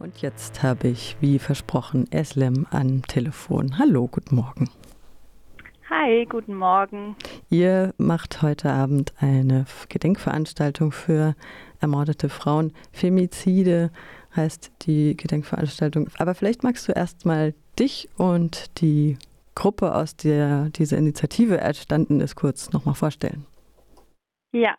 Und jetzt habe ich, wie versprochen, Eslem am Telefon. Hallo, guten Morgen. Hi, guten Morgen. Ihr macht heute Abend eine Gedenkveranstaltung für ermordete Frauen. Femizide heißt die Gedenkveranstaltung. Aber vielleicht magst du erst mal dich und die Gruppe, aus der diese Initiative entstanden ist, kurz nochmal vorstellen. Ja,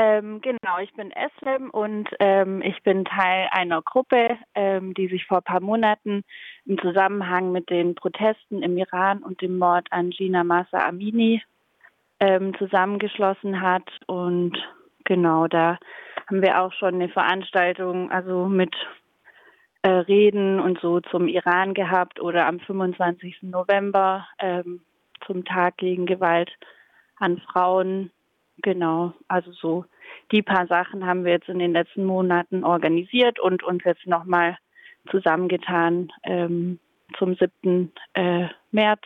ähm, genau, ich bin Eslem und ähm, ich bin Teil einer Gruppe, ähm, die sich vor ein paar Monaten im Zusammenhang mit den Protesten im Iran und dem Mord an Gina Massa Amini ähm, zusammengeschlossen hat. Und genau, da haben wir auch schon eine Veranstaltung, also mit äh, Reden und so zum Iran gehabt oder am 25. November ähm, zum Tag gegen Gewalt an Frauen Genau, also so die paar Sachen haben wir jetzt in den letzten Monaten organisiert und uns jetzt nochmal zusammengetan ähm, zum 7. Äh, März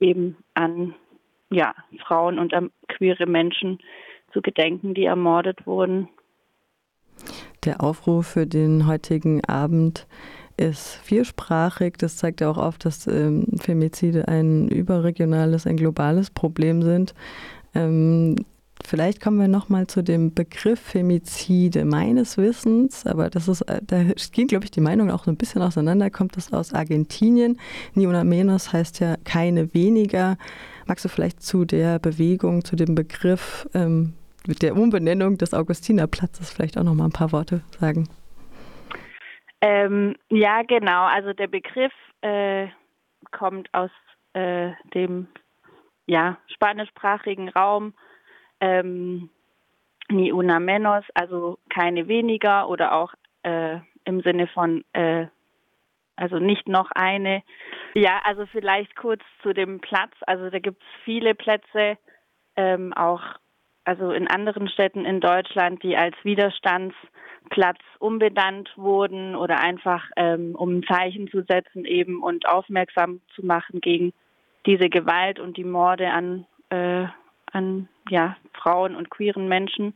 eben an ja, Frauen und um, queere Menschen zu gedenken, die ermordet wurden. Der Aufruf für den heutigen Abend ist viersprachig. Das zeigt ja auch oft, dass ähm, Femizide ein überregionales, ein globales Problem sind. Ähm, Vielleicht kommen wir noch mal zu dem Begriff Femizide. Meines Wissens, aber das ist, äh, da gehen, glaube ich, die Meinungen auch so ein bisschen auseinander, kommt das aus Argentinien. Ni una menos heißt ja keine weniger. Magst du vielleicht zu der Bewegung, zu dem Begriff ähm, der Umbenennung des Augustinerplatzes vielleicht auch noch mal ein paar Worte sagen? Ähm, ja, genau. Also der Begriff äh, kommt aus äh, dem ja, spanischsprachigen Raum ähm, ni una menos, also keine weniger oder auch äh, im Sinne von äh, also nicht noch eine. Ja, also vielleicht kurz zu dem Platz. Also da gibt es viele Plätze, ähm, auch also in anderen Städten in Deutschland, die als Widerstandsplatz umbenannt wurden oder einfach ähm, um ein Zeichen zu setzen eben und aufmerksam zu machen gegen diese Gewalt und die Morde an äh, an ja, Frauen und queeren Menschen.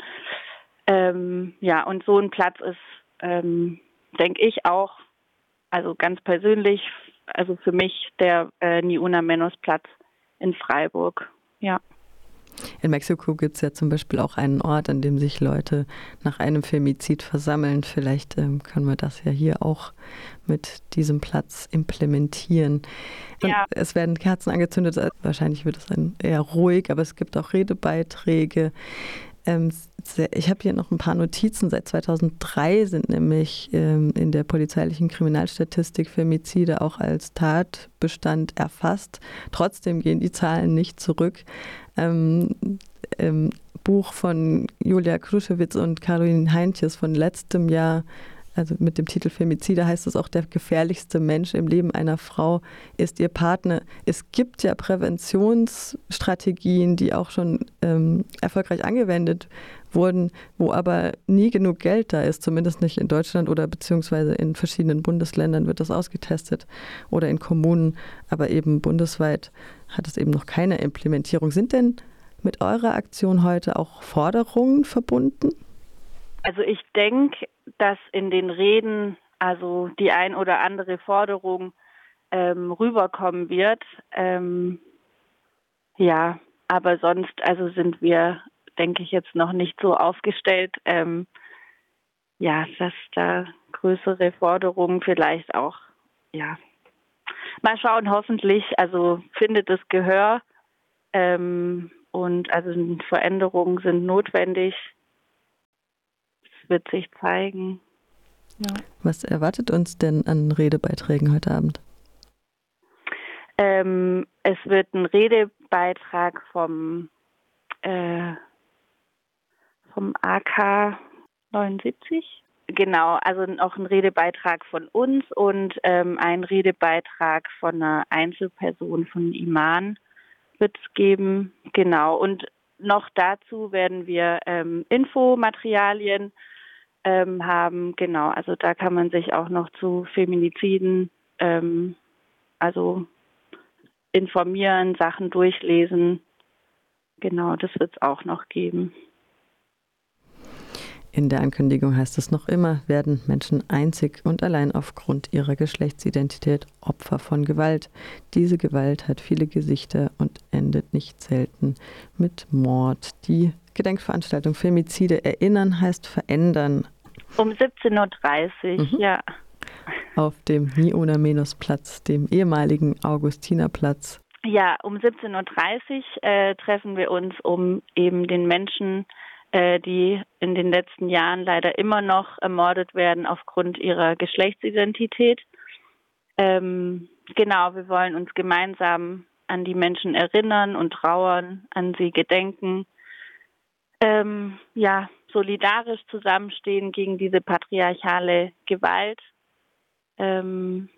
Ähm, ja, und so ein Platz ist, ähm, denke ich, auch, also ganz persönlich, also für mich der äh, Niuna Menos Platz in Freiburg. Ja. In Mexiko gibt es ja zum Beispiel auch einen Ort, an dem sich Leute nach einem Femizid versammeln. Vielleicht ähm, können wir das ja hier auch mit diesem Platz implementieren. Ja. Es werden Kerzen angezündet, äh, wahrscheinlich wird es dann eher ruhig, aber es gibt auch Redebeiträge. Ähm, ich habe hier noch ein paar Notizen. Seit 2003 sind nämlich ähm, in der polizeilichen Kriminalstatistik Femizide auch als Tatbestand erfasst. Trotzdem gehen die Zahlen nicht zurück. Ähm, Im Buch von Julia Kruschewitz und Caroline Heintjes von letztem Jahr also mit dem Titel Femizide heißt es auch, der gefährlichste Mensch im Leben einer Frau ist ihr Partner. Es gibt ja Präventionsstrategien, die auch schon ähm, erfolgreich angewendet wurden, wo aber nie genug Geld da ist, zumindest nicht in Deutschland oder beziehungsweise in verschiedenen Bundesländern wird das ausgetestet oder in Kommunen, aber eben bundesweit hat es eben noch keine Implementierung. Sind denn mit eurer Aktion heute auch Forderungen verbunden? Also ich denke, dass in den Reden also die ein oder andere Forderung ähm, rüberkommen wird. Ähm, ja, aber sonst also sind wir, denke ich, jetzt noch nicht so aufgestellt. Ähm, ja, dass da größere Forderungen vielleicht auch, ja, mal schauen, hoffentlich, also findet es Gehör ähm, und also Veränderungen sind notwendig wird sich zeigen. Ja. Was erwartet uns denn an Redebeiträgen heute Abend? Ähm, es wird ein Redebeitrag vom, äh, vom AK 79. Genau, also auch ein Redebeitrag von uns und ähm, ein Redebeitrag von einer Einzelperson von Iman wird es geben. Genau, und noch dazu werden wir ähm, Infomaterialien ähm, haben. Genau, also da kann man sich auch noch zu Feminiziden, ähm, also informieren, Sachen durchlesen. Genau, das wird es auch noch geben. In der Ankündigung heißt es noch immer, werden Menschen einzig und allein aufgrund ihrer Geschlechtsidentität Opfer von Gewalt. Diese Gewalt hat viele Gesichter und endet nicht selten mit Mord. Die Gedenkveranstaltung Femizide erinnern heißt verändern. Um 17.30 Uhr, mhm. ja. Auf dem Niona-Menos-Platz, dem ehemaligen Augustinerplatz. Ja, um 17.30 Uhr äh, treffen wir uns, um eben den Menschen äh, die in den letzten Jahren leider immer noch ermordet werden aufgrund ihrer Geschlechtsidentität. Ähm, genau, wir wollen uns gemeinsam an die Menschen erinnern und trauern, an sie gedenken. Ähm, ja, solidarisch zusammenstehen gegen diese patriarchale Gewalt. Ähm,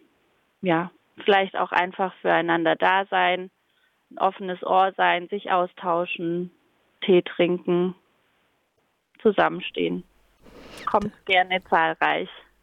ja, vielleicht auch einfach füreinander da sein, ein offenes Ohr sein, sich austauschen, Tee trinken, zusammenstehen. Kommt gerne zahlreich.